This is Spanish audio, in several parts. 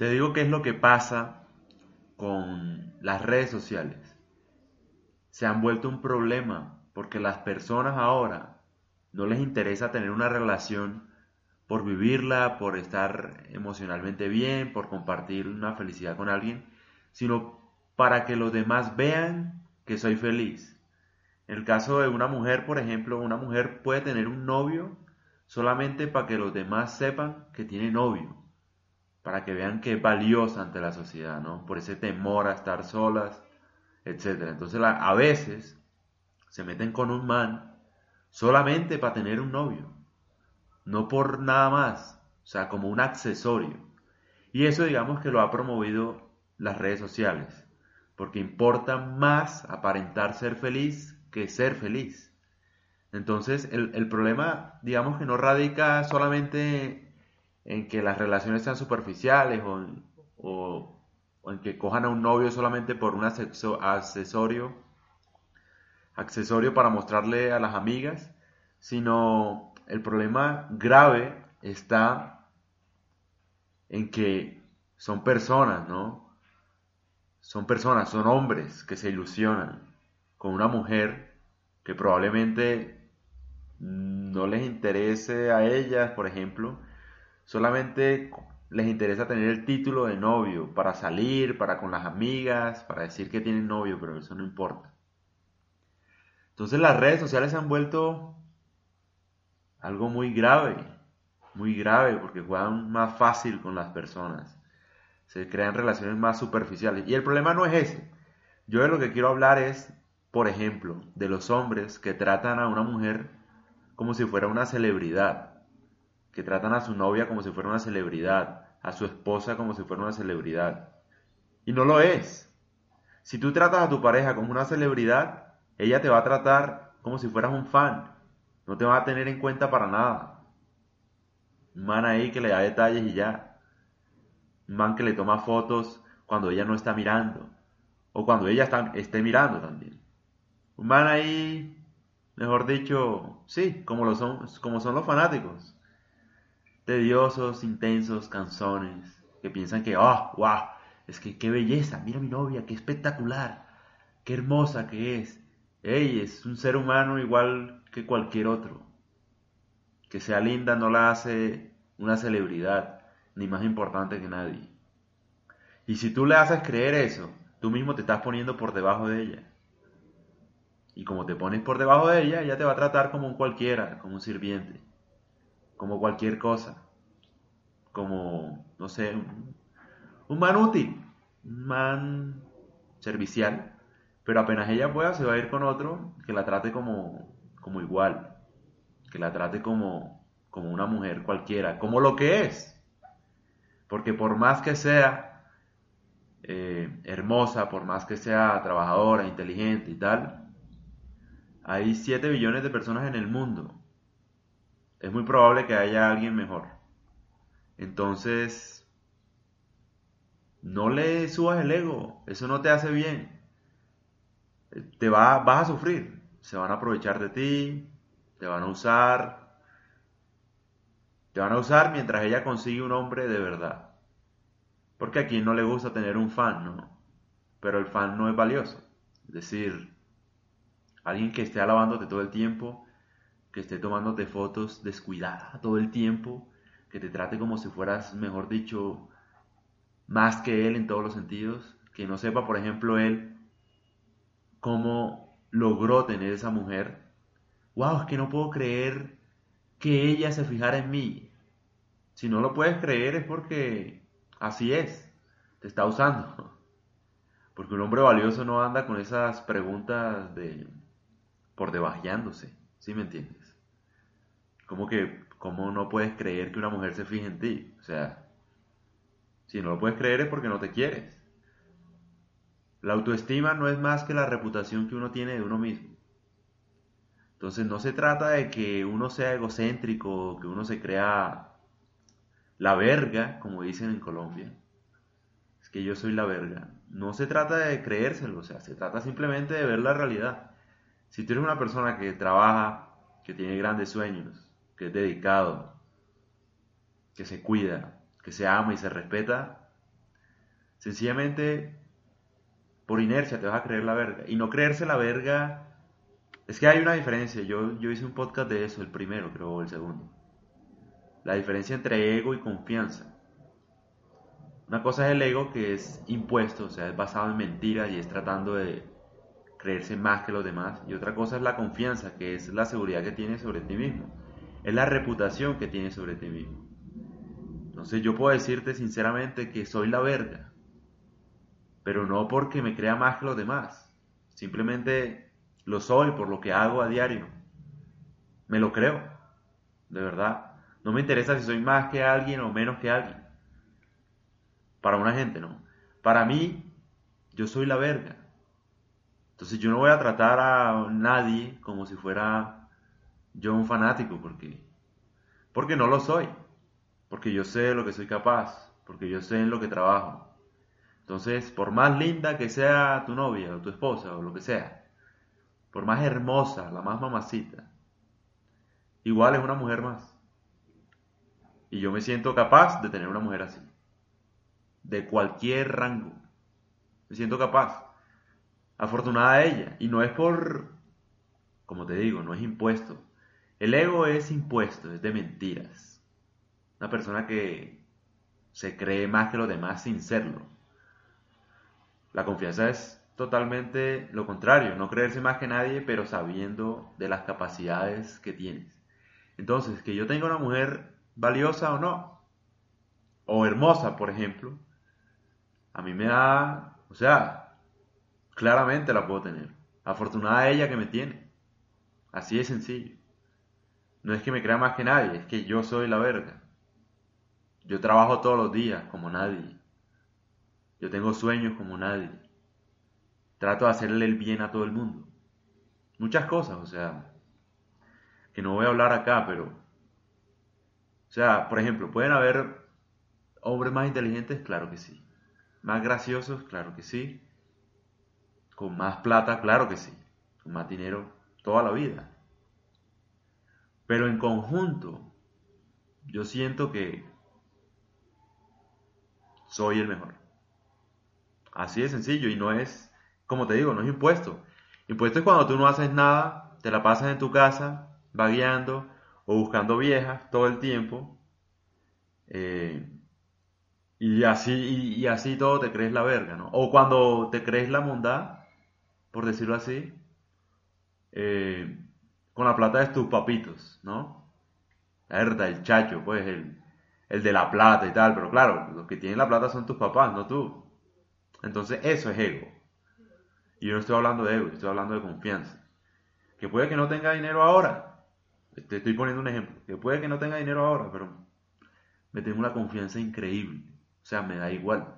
Te digo qué es lo que pasa con las redes sociales. Se han vuelto un problema porque las personas ahora no les interesa tener una relación por vivirla, por estar emocionalmente bien, por compartir una felicidad con alguien, sino para que los demás vean que soy feliz. En el caso de una mujer, por ejemplo, una mujer puede tener un novio solamente para que los demás sepan que tiene novio para que vean que es valiosa ante la sociedad, ¿no? Por ese temor a estar solas, etc. Entonces a veces se meten con un man solamente para tener un novio, no por nada más, o sea, como un accesorio. Y eso digamos que lo ha promovido las redes sociales, porque importa más aparentar ser feliz que ser feliz. Entonces el problema digamos que no radica solamente en que las relaciones sean superficiales o, en que cojan a un novio solamente por un accesorio, accesorio para mostrarle a las amigas, sino el problema grave está en que son personas, ¿no? Son personas, son hombres que se ilusionan con una mujer que probablemente no les interese a ellas, por ejemplo, Solamente les interesa tener el título de novio para salir, para con las amigas, para decir que tienen novio, pero eso no importa. Entonces las redes sociales se han vuelto algo muy grave, muy grave, porque juegan más fácil con las personas. Se crean relaciones más superficiales. Y el problema no es ese. Yo de lo que quiero hablar es, por ejemplo, de los hombres que tratan a una mujer como si fuera una celebridad que tratan a su novia como si fuera una celebridad, a su esposa como si fuera una celebridad. Y no lo es. Si tú tratas a tu pareja como una celebridad, ella te va a tratar como si fueras un fan. No te va a tener en cuenta para nada. Un man ahí que le da detalles y ya. Un man que le toma fotos cuando ella no está mirando. O cuando ella está, esté mirando también. Un man ahí, mejor dicho, sí, como, lo son, como son los fanáticos tediosos, intensos, canzones, que piensan que, oh, wow, es que qué belleza, mira mi novia, qué espectacular, qué hermosa que es. Ey, es un ser humano igual que cualquier otro. Que sea linda no la hace una celebridad, ni más importante que nadie. Y si tú le haces creer eso, tú mismo te estás poniendo por debajo de ella. Y como te pones por debajo de ella, ella te va a tratar como un cualquiera, como un sirviente como cualquier cosa, como, no sé, un, man útil, un man servicial, pero apenas ella pueda se va a ir con otro que la trate como, como igual, que la trate como, como una mujer cualquiera, como lo que es, porque por más que sea eh, hermosa, por más que sea trabajadora, inteligente y tal, hay 7 billones de personas en el mundo es muy probable que haya alguien mejor. Entonces, no le subas el ego, eso no te hace bien. Te va, vas a sufrir, se van a aprovechar de ti, te van a usar, te van a usar mientras ella consigue un hombre de verdad. Porque a quien no le gusta tener un fan, ¿no? Pero el fan no es valioso. Es decir, alguien que esté alabándote todo el tiempo que esté tomándote fotos descuidada todo el tiempo, que te trate como si fueras, mejor dicho, más que él en todos los sentidos, que no sepa, por ejemplo, él cómo logró tener esa mujer. Wow, es que no puedo creer que ella se fijara en mí. Si no lo puedes creer es porque así es, te está usando. Porque un hombre valioso no anda con esas preguntas de por debajeándose. ¿Sí me entiendes? Como que, ¿cómo no puedes creer que una mujer se fije en ti? O sea, Si no lo puedes creer es porque no te quieres. La autoestima no es más que la reputación que uno tiene de uno mismo. Entonces no se trata de que uno sea egocéntrico, que uno se crea la verga, como dicen en Colombia. Es que yo soy la verga. No se trata de creérselo, o sea, se trata simplemente de ver la realidad. Si tú eres una persona que trabaja, que tiene grandes sueños, que es dedicado, que se cuida, que se ama y se respeta, sencillamente por inercia te vas a creer la verga. Y no creerse la verga, es que hay una diferencia. Yo, yo hice un podcast de eso, el primero creo, o el segundo. La diferencia entre ego y confianza. Una cosa es el ego que es impuesto, o sea, es basado en mentiras y es tratando de creerse más que los demás. Y otra cosa es la confianza, que es la seguridad que tienes sobre ti mismo. Es la reputación que tienes sobre ti mismo. Entonces yo puedo decirte sinceramente que soy la verga, pero no porque me crea más que los demás. Simplemente lo soy por lo que hago a diario. Me lo creo, de verdad. No me interesa si soy más que alguien o menos que alguien. Para una gente, no. Para mí, yo soy la verga. Entonces yo no voy a tratar a nadie como si fuera yo un fanático, porque, porque no lo soy. Porque yo sé lo que soy capaz, porque yo sé en lo que trabajo. Entonces, por más linda que sea tu novia o tu esposa o lo que sea, por más hermosa, la más mamacita, igual es una mujer más. Y yo me siento capaz de tener una mujer así. De cualquier rango. Me siento capaz. Afortunada ella. Y no es por, como te digo, no es impuesto. El ego es impuesto, es de mentiras. Una persona que se cree más que los demás sin serlo. La confianza es totalmente lo contrario, no creerse más que nadie, pero sabiendo de las capacidades que tienes. Entonces, que yo tenga una mujer valiosa o no, o hermosa, por ejemplo, a mí me da, o sea, claramente la puedo tener. Afortunada ella que me tiene. Así de sencillo. No es que me crea más que nadie, es que yo soy la verga. Yo trabajo todos los días como nadie. Yo tengo sueños como nadie. Trato de hacerle el bien a todo el mundo. Muchas cosas, o sea, que no voy a hablar acá, pero o sea, por ejemplo, ¿pueden haber hombres más inteligentes? Claro que sí. ¿Más graciosos? Claro que sí. ¿Con más plata? Claro que sí. Con más dinero toda la vida. Pero en conjunto, yo siento que soy el mejor. Así de sencillo y no es, como te digo, no es impuesto. Impuesto es cuando tú no haces nada, te la pasas en tu casa, vagueando, o buscando viejas todo el tiempo. Eh, y así, y, así todo te crees la verga, ¿no? O cuando te crees la bondad, por decirlo así, eh, con la plata de tus papitos, ¿no? La verdad, el chacho, pues, el, el de la plata y tal, pero claro, los que tienen la plata son tus papás, no tú. Entonces, eso es ego. Y yo no estoy hablando de ego, estoy hablando de confianza. Que puede que no tenga dinero ahora, te estoy poniendo un ejemplo, que puede que no tenga dinero ahora, pero me tengo una confianza increíble. O sea, me da igual.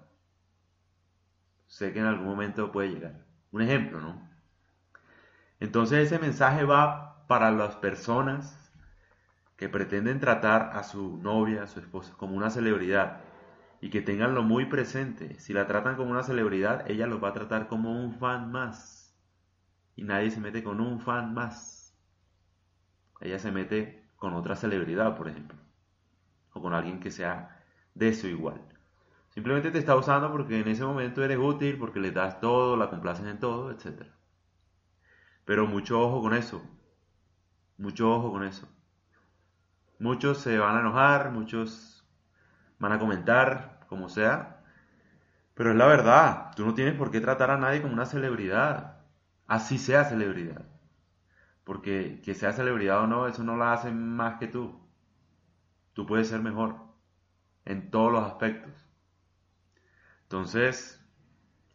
Sé que en algún momento puede llegar. Un ejemplo, ¿no? Entonces ese mensaje va para las personas que pretenden tratar a su novia, a su esposa, como una celebridad y que tenganlo muy presente. Si la tratan como una celebridad, ella los va a tratar como un fan más. Y nadie se mete con un fan más ella se mete con otra celebridad, por ejemplo, o con alguien que sea de su igual. Simplemente te está usando porque en ese momento eres útil, porque le das todo, la complaces en todo, etc. Pero mucho ojo con eso. Mucho ojo con eso. Muchos se van a enojar, muchos van a comentar, como sea. Pero es la verdad, tú no tienes por qué tratar a nadie como una celebridad. Así sea celebridad. Porque que sea celebridad o no, eso no la hace más que tú. Tú puedes ser mejor en todos los aspectos. Entonces,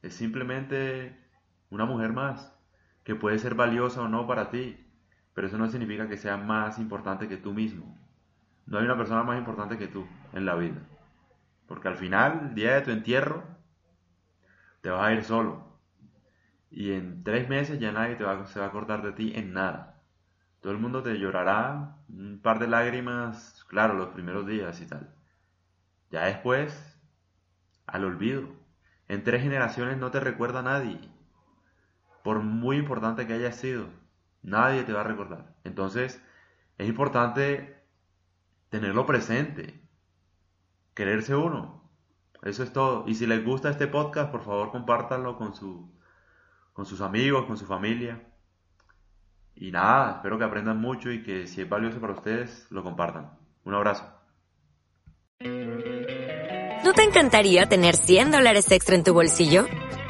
es simplemente una mujer más que puede ser valiosa o no para ti, pero eso no significa que sea más importante que tú mismo. No hay una persona más importante que tú en la vida. Porque al final, el día de tu entierro, te vas a ir solo. Y en tres meses ya nadie te va, se va a acordar de ti en nada. Todo el mundo te llorará un par de lágrimas, claro, los primeros días y tal. Ya después, al olvido. En tres generaciones no te recuerda nadie. Por muy importante que haya sido, nadie te va a recordar. Entonces, es importante tenerlo presente, quererse uno. Eso es todo. Y si les gusta este podcast, por favor compártanlo con, su, con sus amigos, con su familia. Y nada, espero que aprendan mucho y que si es valioso para ustedes, lo compartan. Un abrazo. ¿No te encantaría tener 100 dólares extra en tu bolsillo?